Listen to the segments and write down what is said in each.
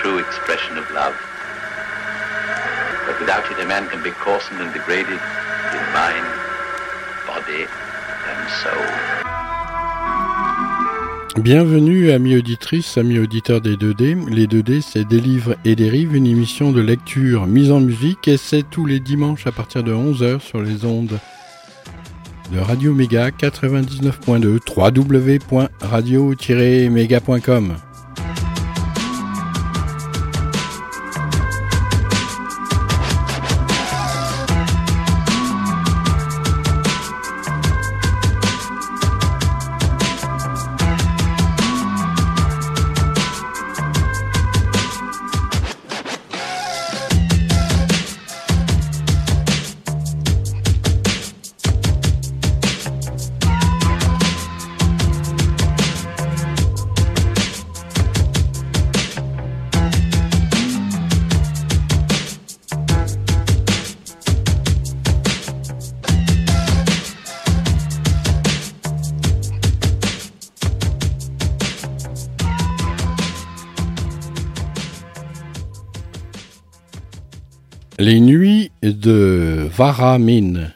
true expression of love. But without it, a man can be coarsened and degraded in mind, body, and soul. Bienvenue amis auditrices, amis auditeurs des 2D. Les 2D, c'est des livres et des rives, une émission de lecture mise en musique et c'est tous les dimanches à partir de 11h sur les ondes de Radio Méga 99.2 www.radio-méga.com. Les nuits de Varamine.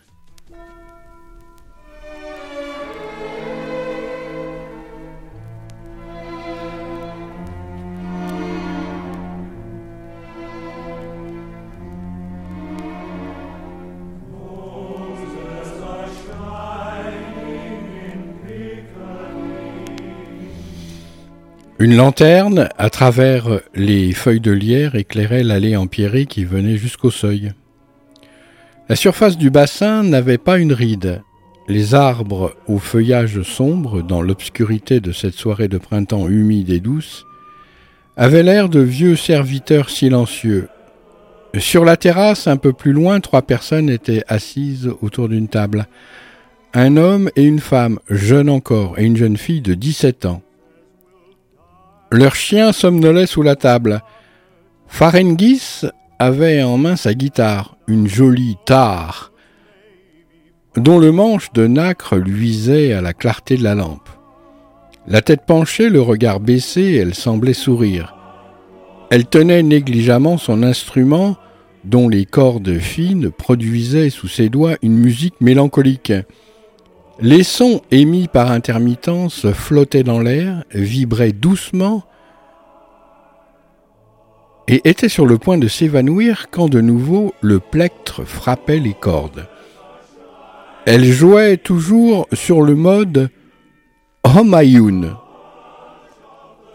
Une lanterne, à travers les feuilles de lierre, éclairait l'allée empierrée qui venait jusqu'au seuil. La surface du bassin n'avait pas une ride. Les arbres au feuillage sombre, dans l'obscurité de cette soirée de printemps humide et douce, avaient l'air de vieux serviteurs silencieux. Sur la terrasse, un peu plus loin, trois personnes étaient assises autour d'une table. Un homme et une femme, jeunes encore, et une jeune fille de dix-sept ans. Leur chien somnolait sous la table. Farengis avait en main sa guitare, une jolie tare, dont le manche de nacre luisait à la clarté de la lampe. La tête penchée, le regard baissé, elle semblait sourire. Elle tenait négligemment son instrument, dont les cordes fines produisaient sous ses doigts une musique mélancolique. Les sons émis par intermittence flottaient dans l'air, vibraient doucement et étaient sur le point de s'évanouir quand de nouveau le plectre frappait les cordes. Elle jouait toujours sur le mode Homayun,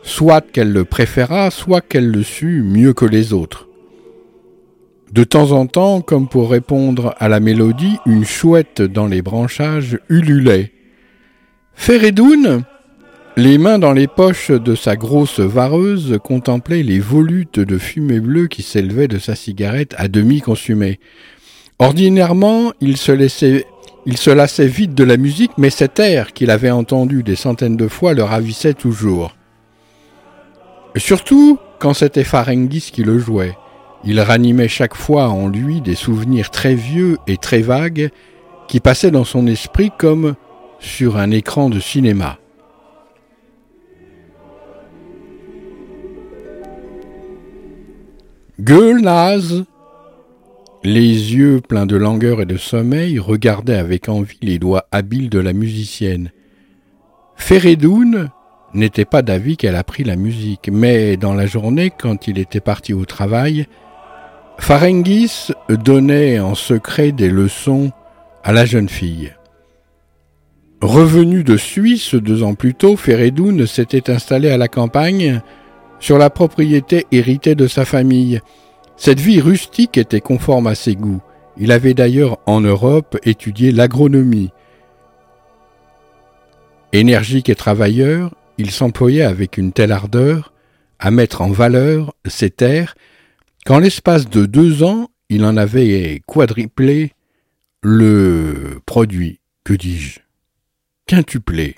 soit qu'elle le préférât, soit qu'elle le sût mieux que les autres. De temps en temps, comme pour répondre à la mélodie, une chouette dans les branchages ululait. Feredoun, les mains dans les poches de sa grosse vareuse, contemplait les volutes de fumée bleue qui s'élevaient de sa cigarette à demi consumée. Ordinairement, il se laissait il se lassait vite de la musique, mais cet air qu'il avait entendu des centaines de fois le ravissait toujours. Surtout quand c'était Farengis qui le jouait. Il ranimait chaque fois en lui des souvenirs très vieux et très vagues qui passaient dans son esprit comme sur un écran de cinéma. Gueulnaz, les yeux pleins de langueur et de sommeil, regardait avec envie les doigts habiles de la musicienne. Feredoun n'était pas d'avis qu'elle apprit la musique, mais dans la journée, quand il était parti au travail, Farengis donnait en secret des leçons à la jeune fille. Revenu de Suisse deux ans plus tôt, Feredoun s'était installé à la campagne sur la propriété héritée de sa famille. Cette vie rustique était conforme à ses goûts. Il avait d'ailleurs en Europe étudié l'agronomie. Énergique et travailleur, il s'employait avec une telle ardeur à mettre en valeur ses terres qu'en l'espace de deux ans, il en avait quadruplé le produit, que dis-je, quintuplé.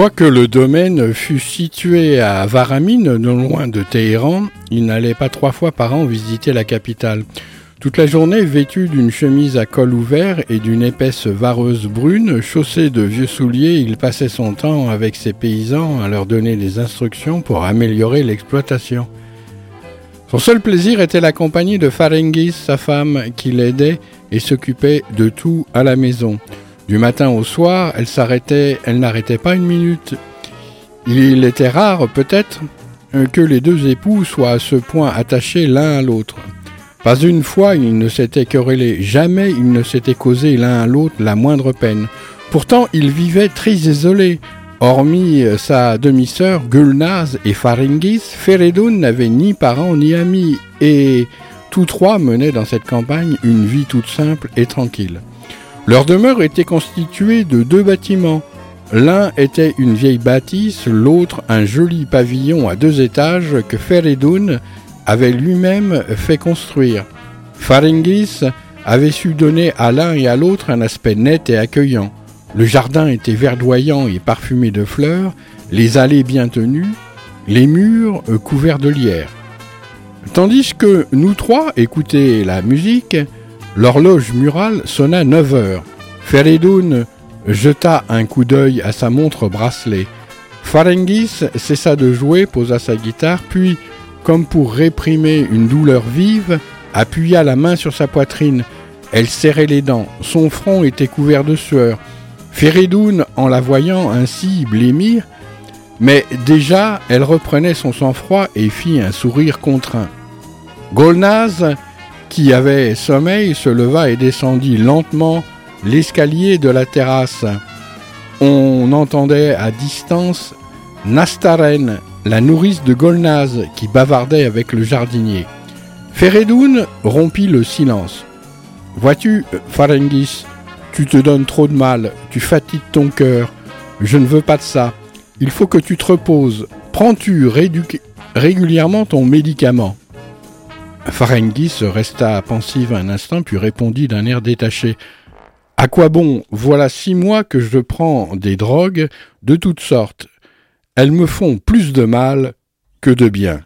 Quoique le domaine fût situé à Varamine, non loin de Téhéran, il n'allait pas trois fois par an visiter la capitale. Toute la journée, vêtu d'une chemise à col ouvert et d'une épaisse vareuse brune, chaussé de vieux souliers, il passait son temps avec ses paysans à leur donner des instructions pour améliorer l'exploitation. Son seul plaisir était la compagnie de Farengis, sa femme, qui l'aidait et s'occupait de tout à la maison. Du matin au soir, elle s'arrêtait, elle n'arrêtait pas une minute. Il était rare, peut-être, que les deux époux soient à ce point attachés l'un à l'autre. Pas une fois ils ne s'étaient querellés, jamais ils ne s'étaient causés l'un à l'autre la moindre peine. Pourtant ils vivaient très isolés. Hormis euh, sa demi-sœur Gulnaz et Faringis, Feredoun n'avait ni parents ni amis, et tous trois menaient dans cette campagne une vie toute simple et tranquille. Leur demeure était constituée de deux bâtiments. L'un était une vieille bâtisse, l'autre un joli pavillon à deux étages que Feredoun avait lui-même fait construire. Faringis avait su donner à l'un et à l'autre un aspect net et accueillant. Le jardin était verdoyant et parfumé de fleurs, les allées bien tenues, les murs couverts de lierre. Tandis que nous trois écoutaient la musique, l'horloge murale sonna neuf heures. Feredoun jeta un coup d'œil à sa montre bracelet. Farengis cessa de jouer, posa sa guitare, puis comme pour réprimer une douleur vive, appuya la main sur sa poitrine. Elle serrait les dents, son front était couvert de sueur. Feridoun, en la voyant ainsi blêmir, mais déjà elle reprenait son sang-froid et fit un sourire contraint. Golnaz, qui avait sommeil, se leva et descendit lentement l'escalier de la terrasse. On entendait à distance Nastaren la nourrice de Golnaz qui bavardait avec le jardinier. Feredoun rompit le silence. Vois-tu, Farengis, tu te donnes trop de mal, tu fatigues ton cœur. Je ne veux pas de ça. Il faut que tu te reposes. Prends-tu régulièrement ton médicament? Farengis resta pensive un instant, puis répondit d'un air détaché. À quoi bon? Voilà six mois que je prends des drogues de toutes sortes elles me font plus de mal que de bien.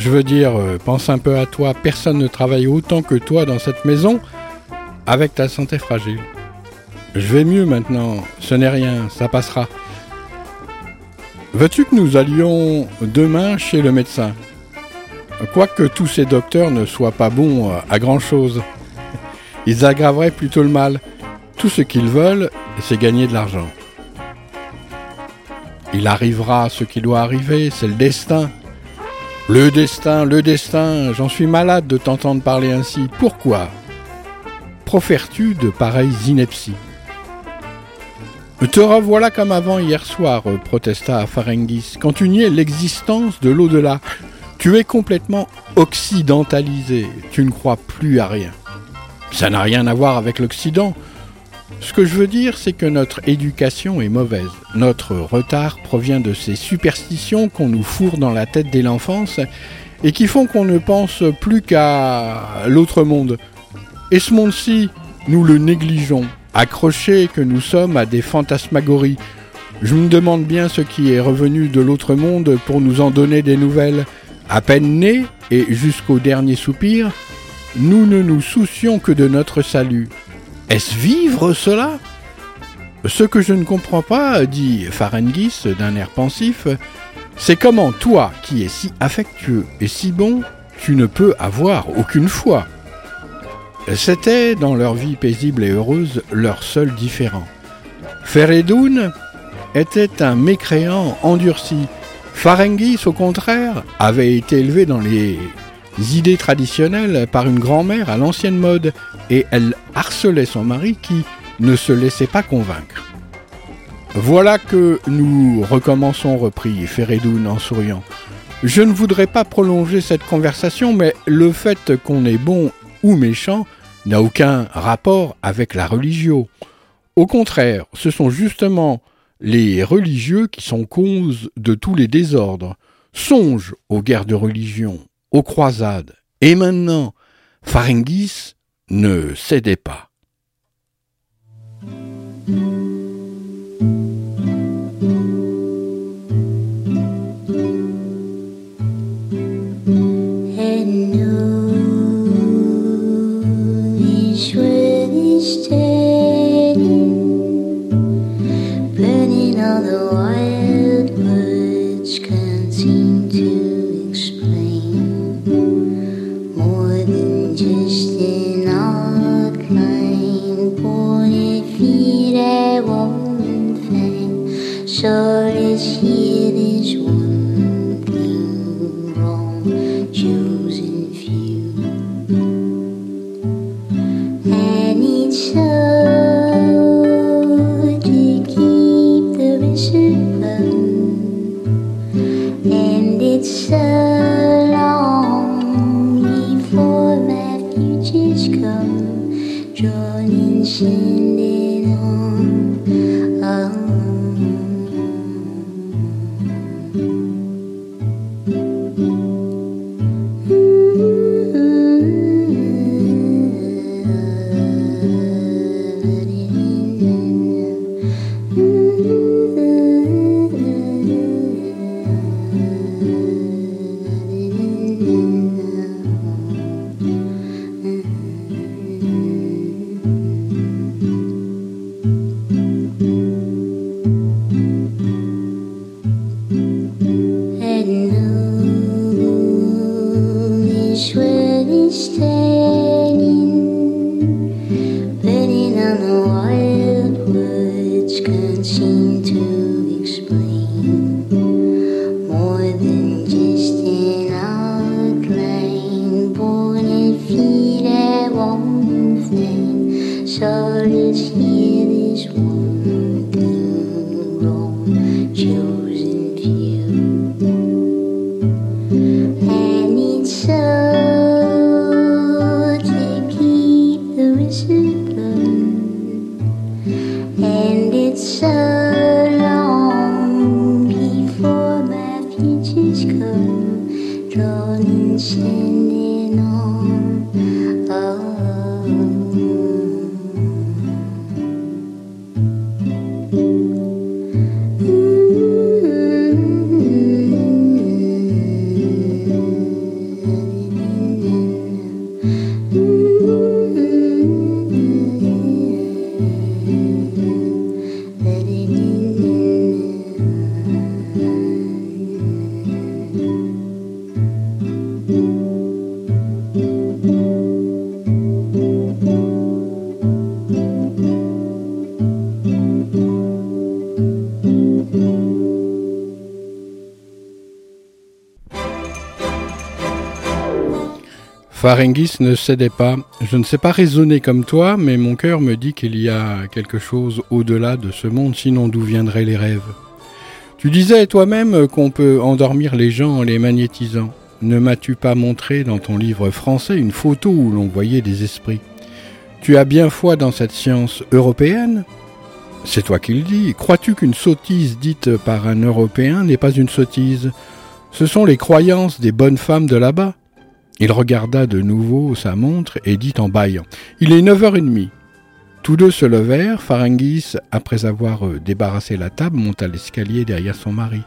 Je veux dire, euh, pense un peu à toi, personne ne travaille autant que toi dans cette maison avec ta santé fragile. Je vais mieux maintenant, ce n'est rien, ça passera. Veux-tu que nous allions demain chez le médecin? Quoique tous ces docteurs ne soient pas bons à grand-chose. Ils aggraveraient plutôt le mal. Tout ce qu'ils veulent, c'est gagner de l'argent. Il arrivera ce qui doit arriver, c'est le destin. Le destin, le destin, j'en suis malade de t'entendre parler ainsi. Pourquoi profères-tu de pareilles inepties? Te revoilà comme avant hier soir, protesta quand tu niais l'existence de l'au-delà. Tu es complètement occidentalisé, tu ne crois plus à rien. Ça n'a rien à voir avec l'Occident. Ce que je veux dire, c'est que notre éducation est mauvaise. Notre retard provient de ces superstitions qu'on nous fourre dans la tête dès l'enfance et qui font qu'on ne pense plus qu'à l'autre monde. Et ce monde-ci, nous le négligeons, accrochés que nous sommes à des fantasmagories. Je me demande bien ce qui est revenu de l'autre monde pour nous en donner des nouvelles. À peine nés, et jusqu'au dernier soupir, nous ne nous soucions que de notre salut. Est-ce vivre cela? Ce que je ne comprends pas, dit Farengis d'un air pensif, c'est comment toi, qui es si affectueux et si bon, tu ne peux avoir aucune foi? C'était, dans leur vie paisible et heureuse, leur seul différent. Feredoun était un mécréant endurci. Farengis, au contraire, avait été élevé dans les idées traditionnelles par une grand-mère à l'ancienne mode, et elle harcelait son mari qui ne se laissait pas convaincre. Voilà que nous recommençons, reprit Feredoun en souriant. Je ne voudrais pas prolonger cette conversation, mais le fait qu'on est bon ou méchant n'a aucun rapport avec la religion. Au contraire, ce sont justement les religieux qui sont cause de tous les désordres. Songe aux guerres de religion, aux croisades. Et maintenant, Faringis ne cédait pas. sure as shit is one. 그 그런 신이 너 Farengis ne cédait pas. Je ne sais pas raisonner comme toi, mais mon cœur me dit qu'il y a quelque chose au-delà de ce monde, sinon d'où viendraient les rêves. Tu disais toi-même qu'on peut endormir les gens en les magnétisant. Ne m'as-tu pas montré dans ton livre français une photo où l'on voyait des esprits? Tu as bien foi dans cette science européenne? C'est toi qui le dis. Crois-tu qu'une sottise dite par un Européen n'est pas une sottise? Ce sont les croyances des bonnes femmes de là-bas. Il regarda de nouveau sa montre et dit en bâillant Il est neuf heures et demie. Tous deux se levèrent. Farangis, après avoir euh, débarrassé la table, monta l'escalier derrière son mari.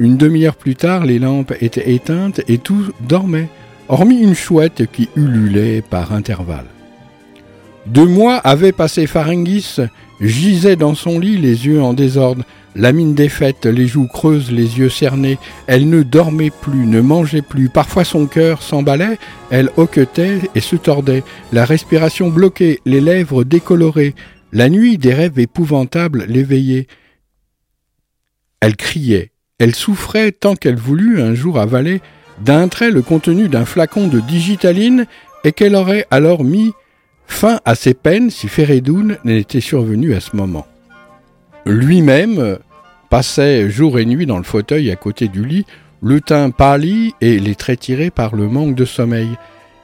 Une demi-heure plus tard, les lampes étaient éteintes et tout dormait, hormis une chouette qui ululait par intervalles. Deux mois avaient passé Farangis, gisait dans son lit, les yeux en désordre. La mine défaite, les joues creuses, les yeux cernés, elle ne dormait plus, ne mangeait plus. Parfois son cœur s'emballait, elle hoquetait et se tordait, la respiration bloquée, les lèvres décolorées. La nuit, des rêves épouvantables l'éveillaient. Elle criait, elle souffrait tant qu'elle voulut un jour avaler d'un trait le contenu d'un flacon de digitaline et qu'elle aurait alors mis fin à ses peines si Feredoun n'était survenu à ce moment. Lui-même passait jour et nuit dans le fauteuil à côté du lit, le teint pâli et les traits tirés par le manque de sommeil.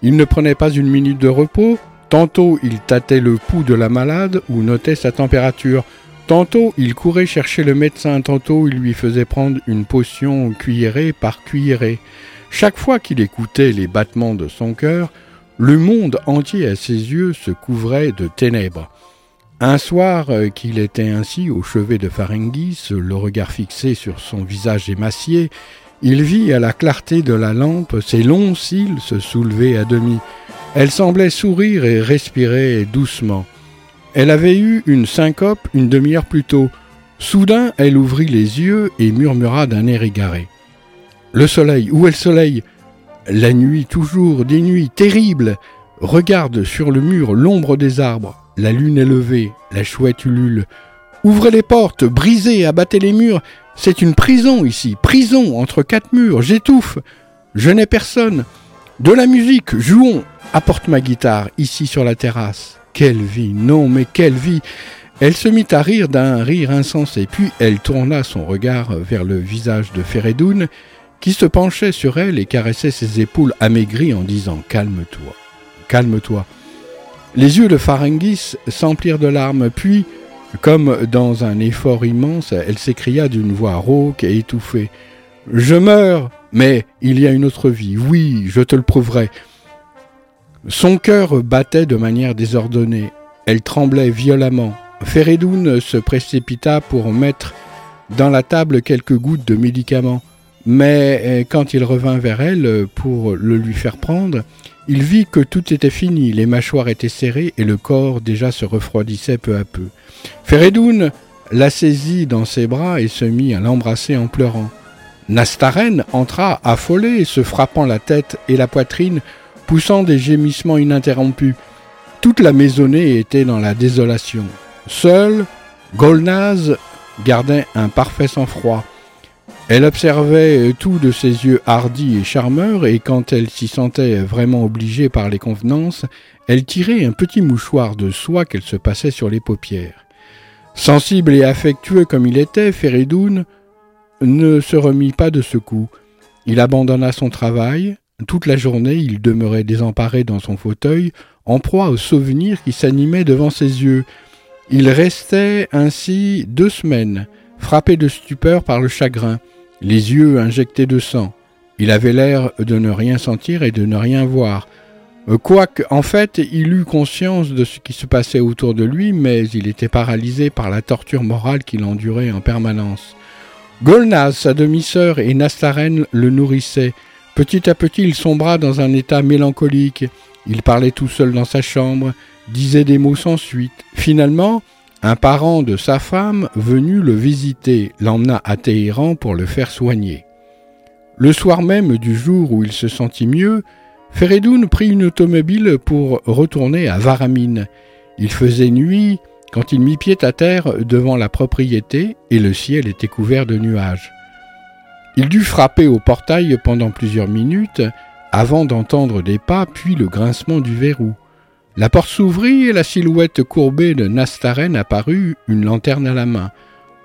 Il ne prenait pas une minute de repos, tantôt il tâtait le pouls de la malade ou notait sa température, tantôt il courait chercher le médecin, tantôt il lui faisait prendre une potion cuillerée par cuillerée. Chaque fois qu'il écoutait les battements de son cœur, le monde entier à ses yeux se couvrait de ténèbres. Un soir euh, qu'il était ainsi au chevet de Farengis, le regard fixé sur son visage émacié, il vit à la clarté de la lampe ses longs cils se soulever à demi. Elle semblait sourire et respirer doucement. Elle avait eu une syncope une demi-heure plus tôt. Soudain, elle ouvrit les yeux et murmura d'un air égaré. Le soleil, où est le soleil? La nuit toujours, des nuits terribles. Regarde sur le mur l'ombre des arbres. La lune est levée, la chouette ulule. Ouvrez les portes, brisez, abattez les murs. C'est une prison ici, prison entre quatre murs, j'étouffe. Je n'ai personne. De la musique, jouons. Apporte ma guitare, ici sur la terrasse. Quelle vie, non mais quelle vie. Elle se mit à rire d'un rire insensé, puis elle tourna son regard vers le visage de Feredoun, qui se penchait sur elle et caressait ses épaules amaigries en disant Calme-toi, calme-toi. Les yeux de Farengis s'emplirent de larmes, puis, comme dans un effort immense, elle s'écria d'une voix rauque et étouffée. Je meurs, mais il y a une autre vie, oui, je te le prouverai. Son cœur battait de manière désordonnée, elle tremblait violemment. Feredoun se précipita pour mettre dans la table quelques gouttes de médicaments, mais euh, quand il revint vers elle pour le lui faire prendre, il vit que tout était fini, les mâchoires étaient serrées et le corps déjà se refroidissait peu à peu. Feredoun la saisit dans ses bras et se mit à l'embrasser en pleurant. Nastaren entra affolé, se frappant la tête et la poitrine, poussant des gémissements ininterrompus. Toute la maisonnée était dans la désolation. Seul, Golnaz gardait un parfait sang-froid. Elle observait tout de ses yeux hardis et charmeurs, et quand elle s'y sentait vraiment obligée par les convenances, elle tirait un petit mouchoir de soie qu'elle se passait sur les paupières. Sensible et affectueux comme il était, Feridoun ne se remit pas de ce coup. Il abandonna son travail. Toute la journée, il demeurait désemparé dans son fauteuil, en proie aux souvenirs qui s'animaient devant ses yeux. Il restait ainsi deux semaines, frappé de stupeur par le chagrin les yeux injectés de sang. Il avait l'air de ne rien sentir et de ne rien voir. Quoique, en fait, il eut conscience de ce qui se passait autour de lui, mais il était paralysé par la torture morale qu'il endurait en permanence. Golnaz, sa demi-sœur, et Nastaren le nourrissaient. Petit à petit, il sombra dans un état mélancolique. Il parlait tout seul dans sa chambre, disait des mots sans suite. Finalement, un parent de sa femme, venu le visiter, l'emmena à Téhéran pour le faire soigner. Le soir même du jour où il se sentit mieux, Feredoun prit une automobile pour retourner à Varamine. Il faisait nuit quand il mit pied à terre devant la propriété et le ciel était couvert de nuages. Il dut frapper au portail pendant plusieurs minutes, avant d'entendre des pas puis le grincement du verrou. La porte s'ouvrit et la silhouette courbée de Nastaren apparut, une lanterne à la main.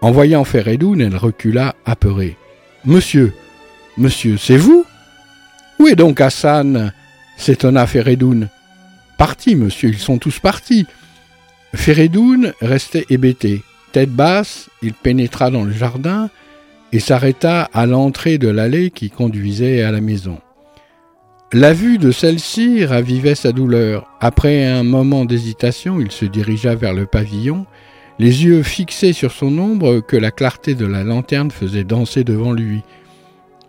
En voyant Feredoun, elle recula apeurée. Monsieur, monsieur, c'est vous Où est donc Hassan? s'étonna Feredoun. Partis, monsieur, ils sont tous partis. Feredoun restait hébété. Tête basse, il pénétra dans le jardin et s'arrêta à l'entrée de l'allée qui conduisait à la maison. La vue de celle-ci ravivait sa douleur. Après un moment d'hésitation, il se dirigea vers le pavillon, les yeux fixés sur son ombre que la clarté de la lanterne faisait danser devant lui.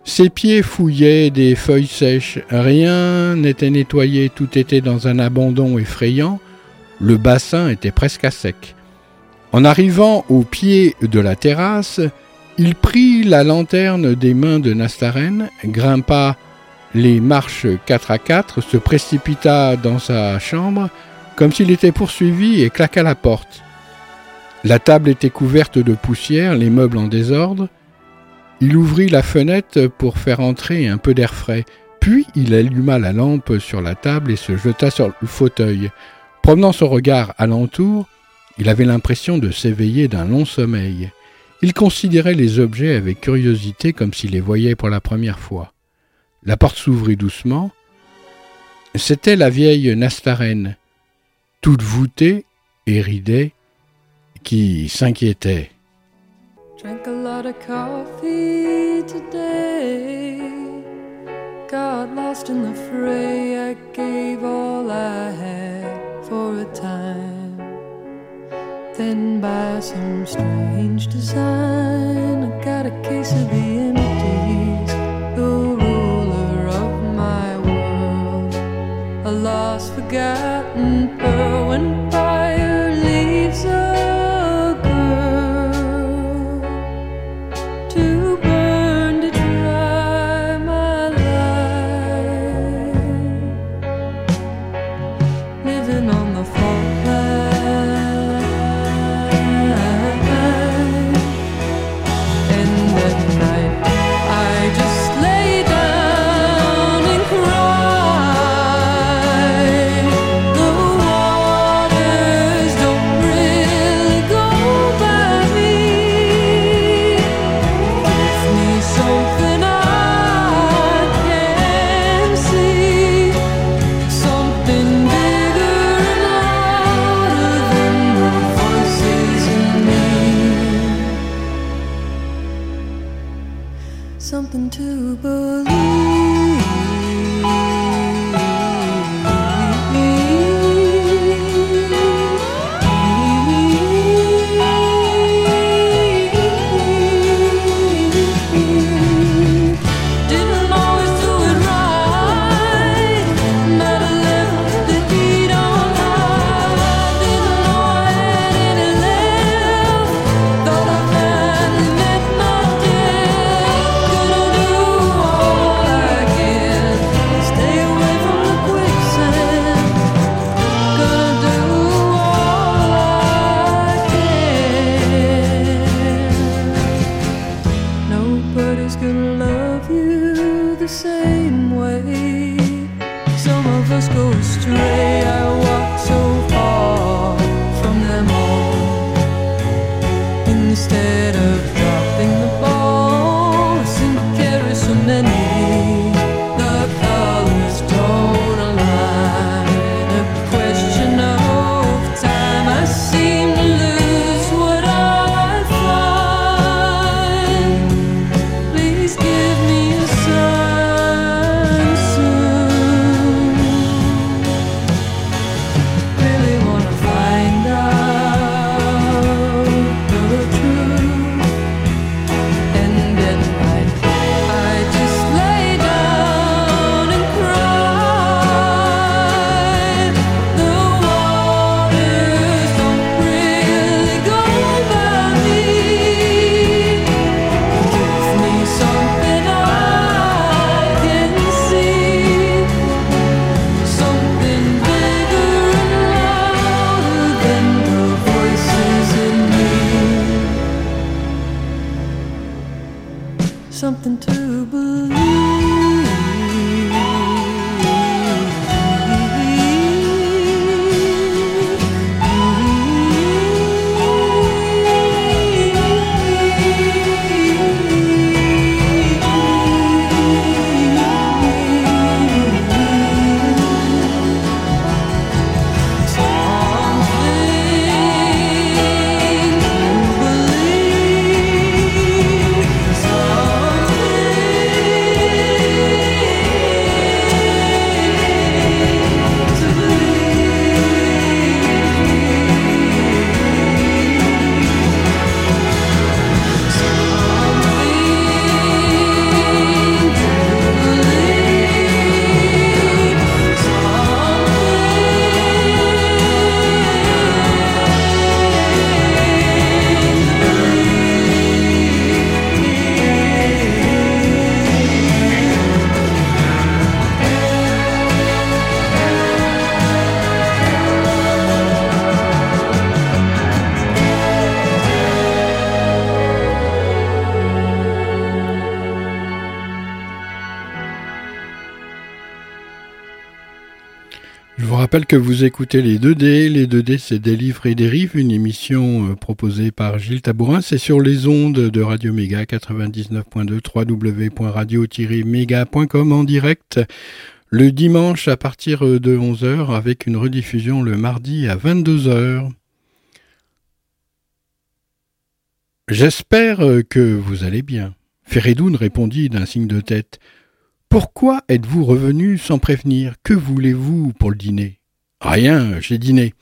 Ses pieds fouillaient des feuilles sèches, rien n'était nettoyé, tout était dans un abandon effrayant, le bassin était presque à sec. En arrivant au pied de la terrasse, il prit la lanterne des mains de Nastaren, grimpa les marches quatre à quatre, se précipita dans sa chambre comme s'il était poursuivi et claqua la porte. La table était couverte de poussière, les meubles en désordre, il ouvrit la fenêtre pour faire entrer un peu d'air frais, puis il alluma la lampe sur la table et se jeta sur le fauteuil. Promenant son regard alentour, il avait l'impression de s'éveiller d'un long sommeil. Il considérait les objets avec curiosité comme s'il les voyait pour la première fois. La porte s'ouvrit doucement. C'était la vieille Nastarène, toute voûtée et ridée, qui s'inquiétait. Drank a lot of coffee today. Got lost in the fray. I gave all I had for a time. Then, by some strange design, I got a case of the lost, rappelle que vous écoutez les 2D. Les 2D, c'est des livres et des rives, une émission euh, proposée par Gilles Tabourin. C'est sur les ondes de Radio Méga 99.2 www.radio-méga.com en direct le dimanche à partir de 11h avec une rediffusion le mardi à 22h. J'espère que vous allez bien. Ferredoun répondit d'un signe de tête. Pourquoi êtes-vous revenu sans prévenir? Que voulez-vous pour le dîner? Rien, j'ai dîné.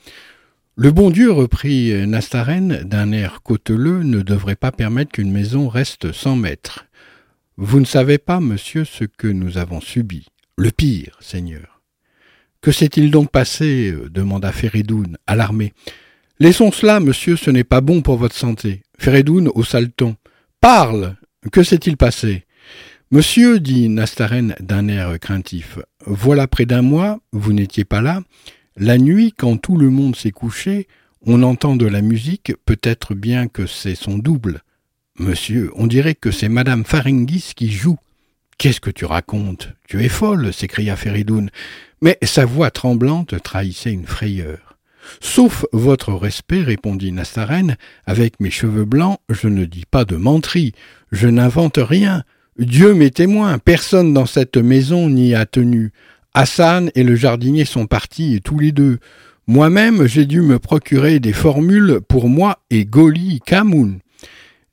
Le bon Dieu, reprit Nastaren d'un air cauteleux, ne devrait pas permettre qu'une maison reste sans maître. Vous ne savez pas, monsieur, ce que nous avons subi. Le pire, Seigneur. Que s'est-il donc passé? demanda Ferredoun, alarmé. Laissons cela, monsieur, ce n'est pas bon pour votre santé. Ferredoun haussa le ton. Parle Que s'est-il passé? Monsieur, dit Nastaren d'un air craintif, voilà près d'un mois, vous n'étiez pas là. La nuit, quand tout le monde s'est couché, on entend de la musique, peut-être bien que c'est son double. Monsieur, on dirait que c'est madame Faringis qui joue. Qu'est-ce que tu racontes? Tu es folle, s'écria Feridoun. Mais sa voix tremblante trahissait une frayeur. Sauf votre respect, répondit Nastaren, avec mes cheveux blancs, je ne dis pas de menterie, je n'invente rien. Dieu m'est témoin, personne dans cette maison n'y a tenu. Hassan et le jardinier sont partis tous les deux. Moi-même, j'ai dû me procurer des formules pour moi et Goli Kamoun.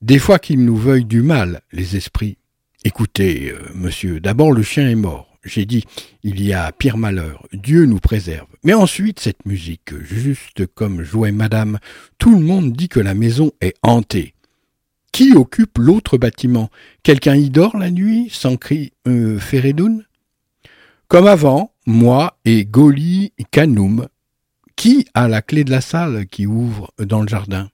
Des fois qu'ils nous veuillent du mal, les esprits. Écoutez, euh, monsieur, d'abord le chien est mort. J'ai dit, il y a pire malheur. Dieu nous préserve. Mais ensuite, cette musique, juste comme jouait madame, tout le monde dit que la maison est hantée. Qui occupe l'autre bâtiment? Quelqu'un y dort la nuit sans cri euh, Comme avant, moi et Goli Kanoum. Qui a la clé de la salle qui ouvre dans le jardin?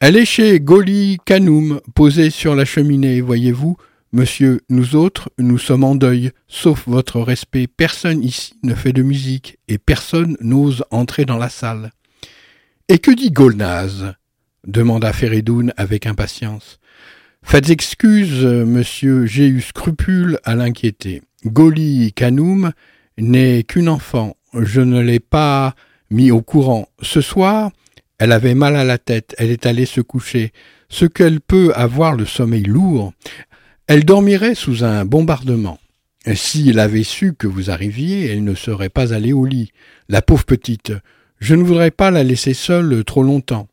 Elle est chez Goli Kanoum, posée sur la cheminée, voyez-vous. Monsieur, nous autres, nous sommes en deuil, sauf votre respect. Personne ici ne fait de musique, et personne n'ose entrer dans la salle. Et que dit Golnaz? Demanda Ferredoun avec impatience. Faites excuse, monsieur, j'ai eu scrupule à l'inquiéter. Goli Kanoum n'est qu'une enfant. Je ne l'ai pas mis au courant. Ce soir, elle avait mal à la tête, elle est allée se coucher. Ce qu'elle peut avoir le sommeil lourd, elle dormirait sous un bombardement. S'il avait su que vous arriviez, elle ne serait pas allée au lit. La pauvre petite. Je ne voudrais pas la laisser seule trop longtemps.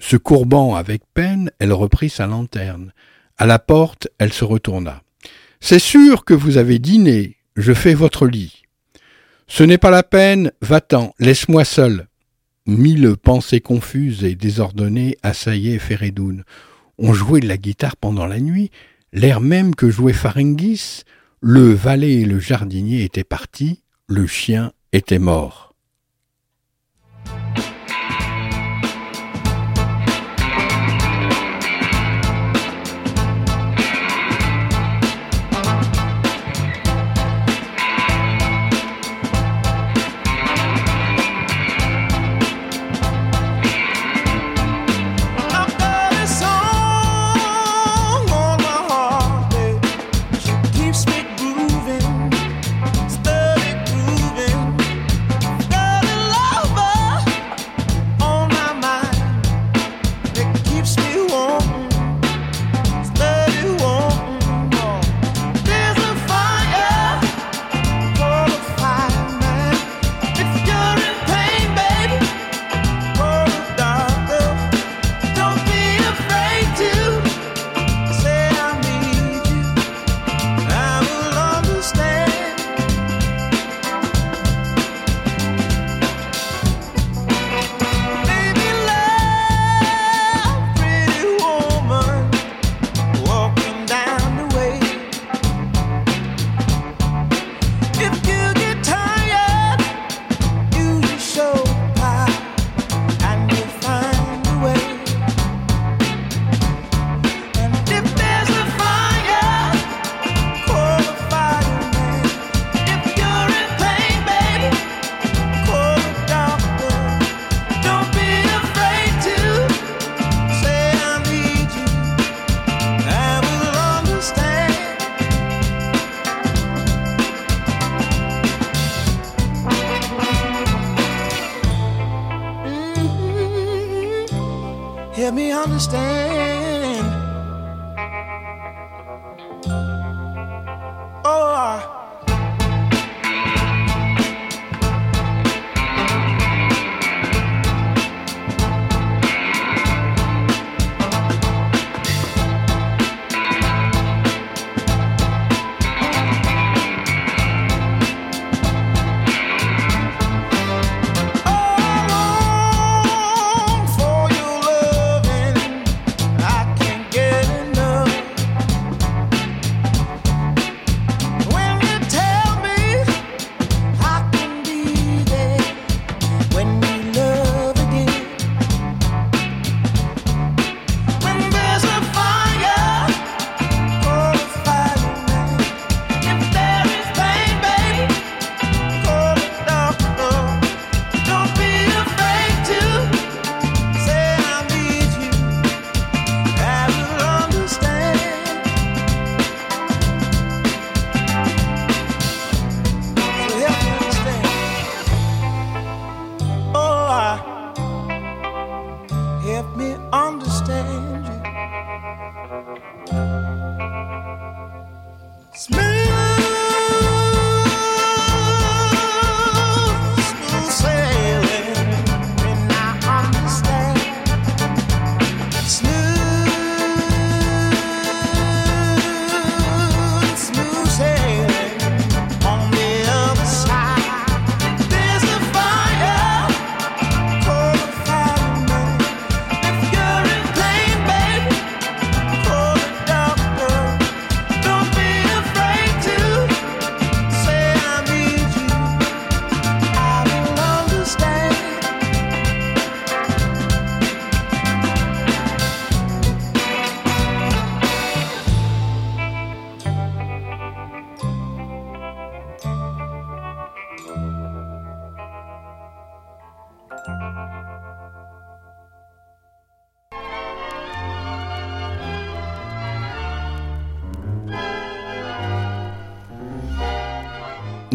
Se courbant avec peine, elle reprit sa lanterne. À la porte, elle se retourna. C'est sûr que vous avez dîné. Je fais votre lit. Ce n'est pas la peine. Va-t'en. Laisse-moi seul. Mille pensées confuses et désordonnées assaillaient Ferredoun. On jouait de la guitare pendant la nuit, l'air même que jouait Faringis. Le valet et le jardinier étaient partis. Le chien était mort.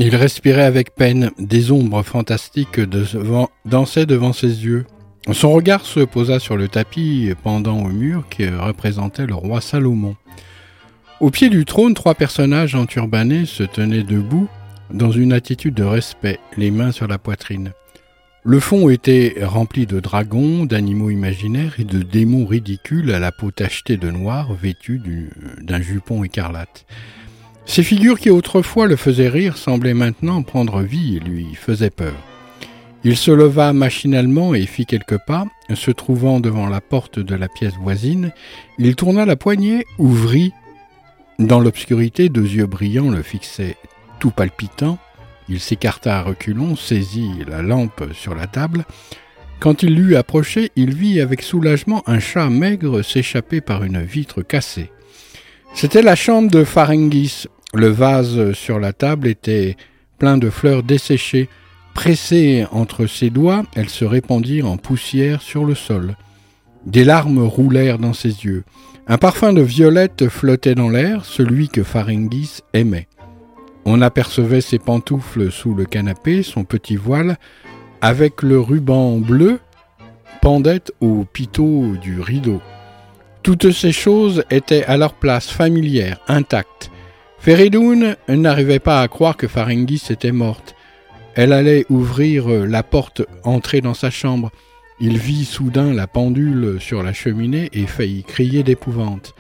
Il respirait avec peine, des ombres fantastiques dansaient devant ses yeux. Son regard se posa sur le tapis pendant au mur qui représentait le roi Salomon. Au pied du trône, trois personnages enturbanés se tenaient debout dans une attitude de respect, les mains sur la poitrine. Le fond était rempli de dragons, d'animaux imaginaires et de démons ridicules à la peau tachetée de noir, vêtus du- d'un jupon écarlate. Ces figures qui autrefois le faisaient rire semblaient maintenant prendre vie et lui faisaient peur. Il se leva machinalement et fit quelques pas. Se trouvant devant la porte de la pièce voisine, il tourna la poignée, ouvrit. Dans l'obscurité, deux yeux brillants le fixaient tout palpitant. Il s'écarta à reculons, saisit la lampe sur la table. Quand il l'eut approché, il vit avec soulagement un chat maigre s'échapper par une vitre cassée. C'était la chambre de Pharingis. Le vase sur la table était plein de fleurs desséchées. Pressées entre ses doigts, elles se répandirent en poussière sur le sol. Des larmes roulèrent dans ses yeux. Un parfum de violette flottait dans l'air, celui que Pharingis aimait. On apercevait ses pantoufles sous le canapé, son petit voile, avec le ruban bleu, pendait au pitot du rideau. Toutes ces choses étaient à leur place, familières, intactes. Feridoun n'arrivait pas à croire que Pharingis était morte. Elle allait ouvrir la porte, entrer dans sa chambre. Il vit soudain la pendule sur la cheminée et faillit crier d'épouvante.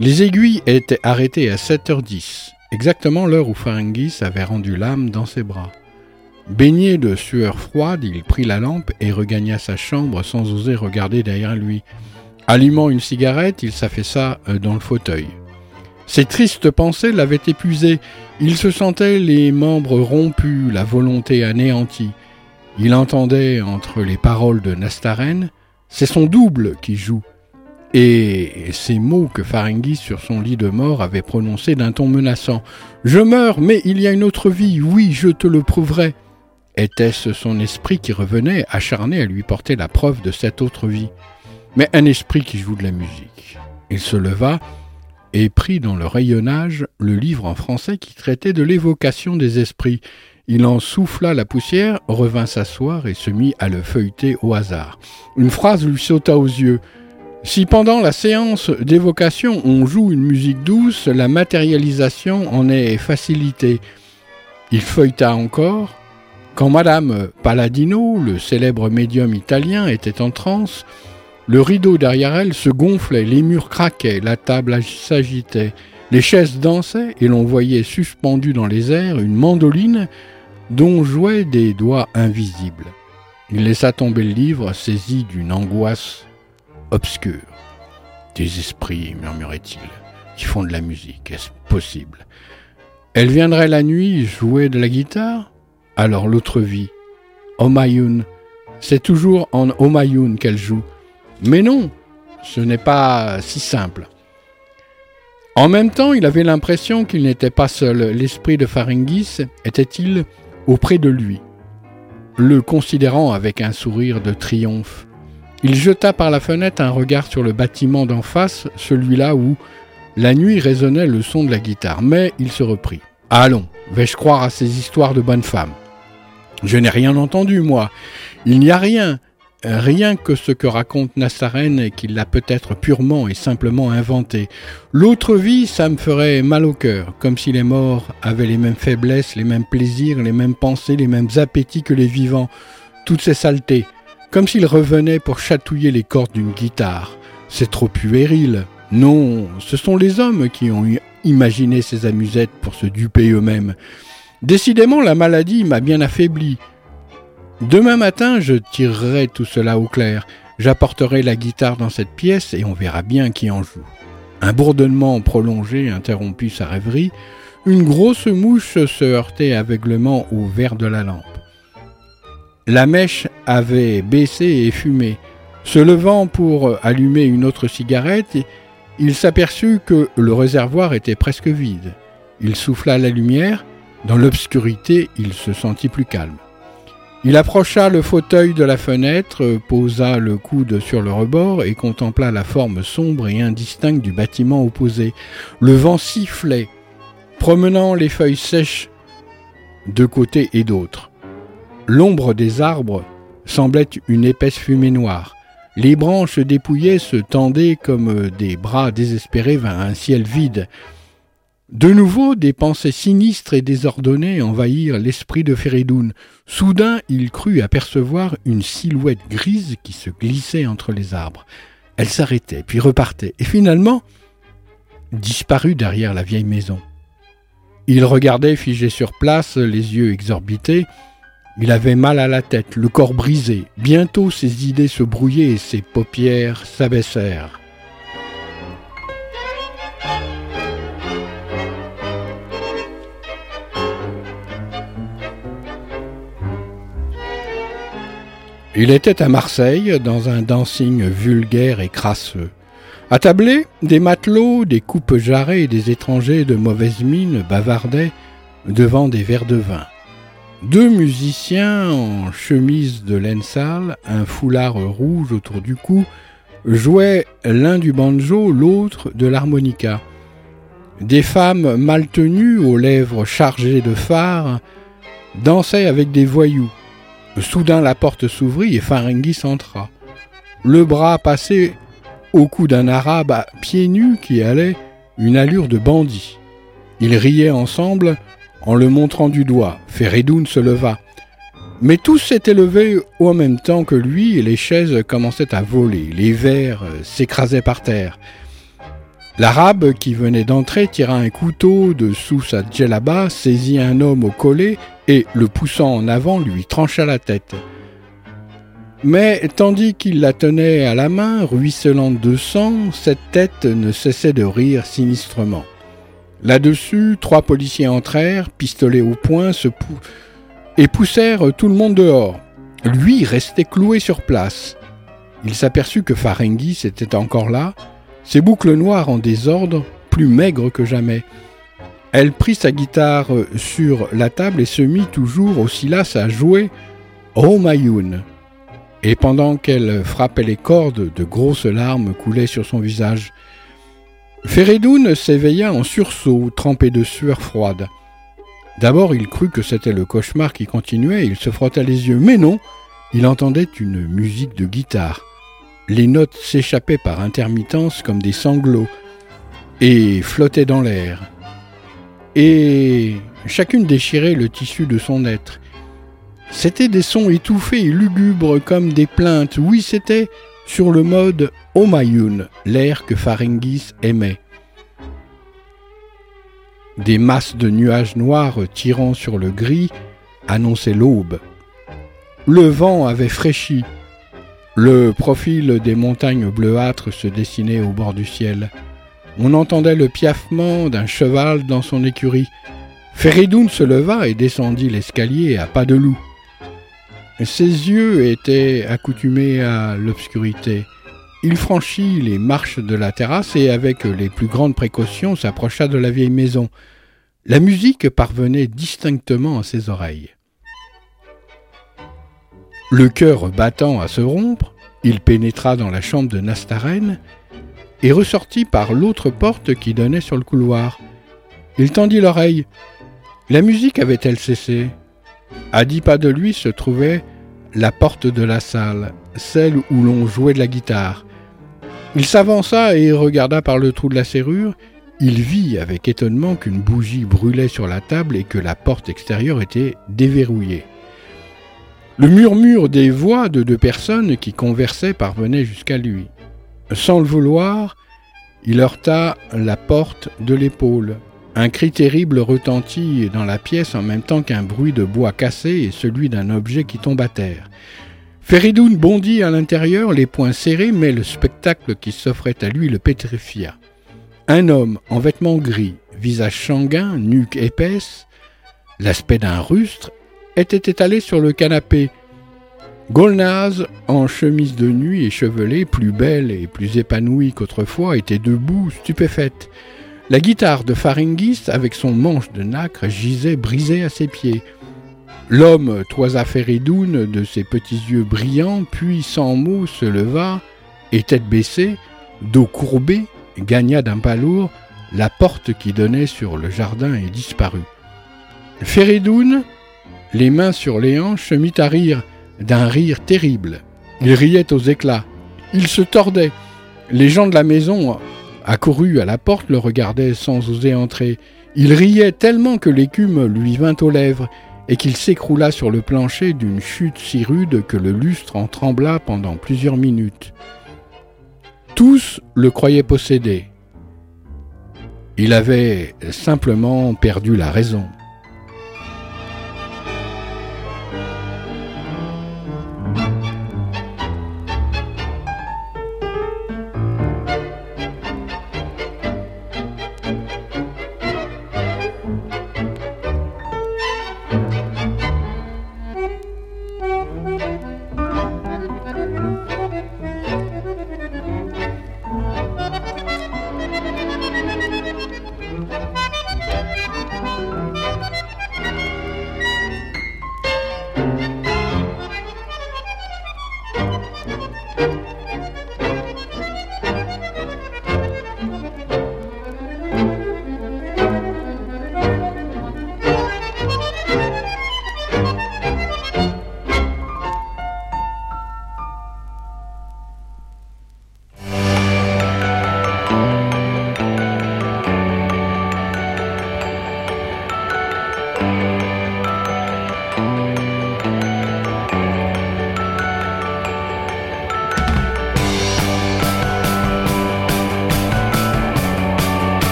Les aiguilles étaient arrêtées à 7h10, exactement l'heure où Pharingis avait rendu l'âme dans ses bras. Baigné de sueur froide, il prit la lampe et regagna sa chambre sans oser regarder derrière lui. Allumant une cigarette, il s'affaissa euh, dans le fauteuil. Ses tristes pensées l'avaient épuisé. Il se sentait les membres rompus, la volonté anéantie. Il entendait entre les paroles de Nastaren, c'est son double qui joue. Et ces mots que Pharingis sur son lit de mort avait prononcés d'un ton menaçant. Je meurs, mais il y a une autre vie, oui, je te le prouverai. Était-ce son esprit qui revenait, acharné à lui porter la preuve de cette autre vie? Mais un esprit qui joue de la musique. Il se leva et prit dans le rayonnage le livre en français qui traitait de l'évocation des esprits. Il en souffla la poussière, revint s'asseoir et se mit à le feuilleter au hasard. Une phrase lui sauta aux yeux. Si pendant la séance d'évocation on joue une musique douce, la matérialisation en est facilitée. Il feuilleta encore. Quand Madame Palladino, le célèbre médium italien, était en transe, le rideau derrière elle se gonflait, les murs craquaient, la table s'agitait, les chaises dansaient et l'on voyait suspendue dans les airs une mandoline dont jouaient des doigts invisibles. Il laissa tomber le livre, saisi d'une angoisse obscure. Des esprits, murmurait-il, qui font de la musique, est-ce possible? Elle viendrait la nuit jouer de la guitare? Alors l'autre vie. Omayun. C'est toujours en Omayun qu'elle joue. Mais non, ce n'est pas si simple. En même temps, il avait l'impression qu'il n'était pas seul. L'esprit de Pharingis était-il auprès de lui, le considérant avec un sourire de triomphe. Il jeta par la fenêtre un regard sur le bâtiment d'en face, celui-là où la nuit résonnait le son de la guitare, mais il se reprit. Allons, vais-je croire à ces histoires de bonnes femmes? Je n'ai rien entendu, moi. Il n'y a rien, rien que ce que raconte Nassaren et qu'il l'a peut-être purement et simplement inventé. L'autre vie, ça me ferait mal au cœur, comme si les morts avaient les mêmes faiblesses, les mêmes plaisirs, les mêmes pensées, les mêmes appétits que les vivants, toutes ces saletés, comme s'ils revenaient pour chatouiller les cordes d'une guitare. C'est trop puéril. Non, ce sont les hommes qui ont imaginé ces amusettes pour se duper eux-mêmes. Décidément, la maladie m'a bien affaibli. Demain matin, je tirerai tout cela au clair. J'apporterai la guitare dans cette pièce et on verra bien qui en joue. Un bourdonnement prolongé interrompit sa rêverie. Une grosse mouche se heurtait aveuglement au verre de la lampe. La mèche avait baissé et fumé. Se levant pour allumer une autre cigarette, il s'aperçut que le réservoir était presque vide. Il souffla la lumière. Dans l'obscurité, il se sentit plus calme. Il approcha le fauteuil de la fenêtre, posa le coude sur le rebord et contempla la forme sombre et indistincte du bâtiment opposé. Le vent sifflait, promenant les feuilles sèches de côté et d'autre. L'ombre des arbres semblait une épaisse fumée noire. Les branches dépouillées se tendaient comme des bras désespérés vers un ciel vide. De nouveau, des pensées sinistres et désordonnées envahirent l'esprit de Feridoun. Soudain, il crut apercevoir une silhouette grise qui se glissait entre les arbres. Elle s'arrêtait, puis repartait, et finalement disparut derrière la vieille maison. Il regardait figé sur place, les yeux exorbités. Il avait mal à la tête, le corps brisé. Bientôt ses idées se brouillaient et ses paupières s'abaissèrent. Il était à Marseille, dans un dancing vulgaire et crasseux. Attablés, des matelots, des coupes jarrées et des étrangers de mauvaise mine bavardaient devant des verres de vin. Deux musiciens en chemise de laine sale, un foulard rouge autour du cou, jouaient l'un du banjo, l'autre de l'harmonica. Des femmes mal tenues, aux lèvres chargées de fard, dansaient avec des voyous. Soudain la porte s'ouvrit et Faringis entra. Le bras passé au cou d'un arabe à pieds nus qui allait une allure de bandit. Ils riaient ensemble en le montrant du doigt. Feridoun se leva. Mais tous s'étaient levés en même temps que lui et les chaises commençaient à voler. Les verres euh, s'écrasaient par terre. L'arabe qui venait d'entrer tira un couteau de sous sa djellaba, saisit un homme au collet et, le poussant en avant, lui trancha la tête. Mais tandis qu'il la tenait à la main, ruisselante de sang, cette tête ne cessait de rire sinistrement. Là-dessus, trois policiers entrèrent, pistolet au poing, se et poussèrent tout le monde dehors. Lui restait cloué sur place. Il s'aperçut que Farengis était encore là, ses boucles noires en désordre, plus maigres que jamais. Elle prit sa guitare sur la table et se mit toujours aussi lasse à jouer Oh Mayoun. Et pendant qu'elle frappait les cordes, de grosses larmes coulaient sur son visage. Feridoun s'éveilla en sursaut, trempé de sueur froide. D'abord, il crut que c'était le cauchemar qui continuait, il se frotta les yeux. Mais non, il entendait une musique de guitare. Les notes s'échappaient par intermittence comme des sanglots et flottaient dans l'air. Et chacune déchirait le tissu de son être. C'étaient des sons étouffés et lugubres comme des plaintes. Oui, c'était sur le mode Omayun, l'air que Faringis aimait. Des masses de nuages noirs tirant sur le gris annonçaient l'aube. Le vent avait fraîchi. Le profil des montagnes bleuâtres se dessinait au bord du ciel. On entendait le piaffement d'un cheval dans son écurie. Feridoun se leva et descendit l'escalier à pas de loup. Ses yeux étaient accoutumés à l'obscurité. Il franchit les marches de la terrasse et avec les plus grandes précautions s'approcha de la vieille maison. La musique parvenait distinctement à ses oreilles. Le cœur battant à se rompre, il pénétra dans la chambre de Nastaren et ressortit par l'autre porte qui donnait sur le couloir. Il tendit l'oreille. La musique avait-elle cessé? À dix pas de lui se trouvait la porte de la salle, celle où l'on jouait de la guitare. Il s'avança et regarda par le trou de la serrure. Il vit avec étonnement qu'une bougie brûlait sur la table et que la porte extérieure était déverrouillée. Le murmure des voix de deux personnes qui conversaient parvenait jusqu'à lui. Sans le vouloir, il heurta la porte de l'épaule. Un cri terrible retentit dans la pièce en même temps qu'un bruit de bois cassé et celui d'un objet qui tombe à terre. Feridoun bondit à l'intérieur, les poings serrés, mais le spectacle qui s'offrait à lui le pétrifia. Un homme en vêtements gris, visage sanguin, nuque épaisse, l'aspect d'un rustre, était étalé sur le canapé. Golnaz, en chemise de nuit et chevelée, plus belle et plus épanouie qu'autrefois, était debout, stupéfaite. La guitare de Faringis, avec son manche de nacre, gisait brisée à ses pieds. L'homme toisa Feridoun de ses petits yeux brillants, puis sans mot se leva, et tête baissée, dos courbé, gagna d'un pas lourd la porte qui donnait sur le jardin et disparut. Feridoun, les mains sur les hanches, se mit à rire, d'un rire terrible. Il riait aux éclats. Il se tordait. Les gens de la maison, accourus à la porte, le regardaient sans oser entrer. Il riait tellement que l'écume lui vint aux lèvres et qu'il s'écroula sur le plancher d'une chute si rude que le lustre en trembla pendant plusieurs minutes. Tous le croyaient possédé. Il avait simplement perdu la raison.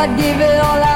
I'd give it all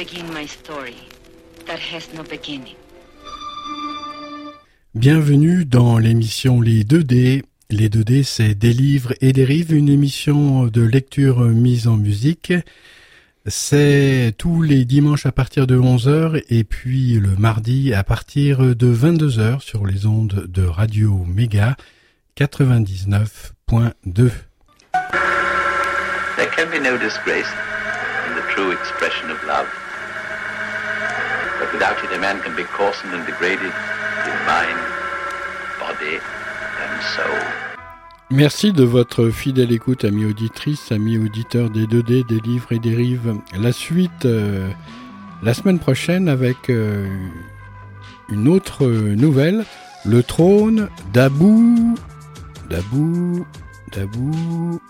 begin my story that has no beginning? Bienvenue dans l'émission Les 2D. Les 2D, c'est Des livres et dérives, une émission de lecture mise en musique. C'est tous les dimanches à partir de 11h et puis le mardi à partir de 22h sur les ondes de Radio Méga 99.2. There can be no disgrace in the true expression of love. But without it, a man can be coarsened and degraded in mind, body, and soul. Merci de votre fidèle écoute, amis auditrices, amis auditeurs des 2D, des livres et des rives. La suite euh, la semaine prochaine avec euh, une autre nouvelle, Le trône d'Abou, d'Abou, d'Abou,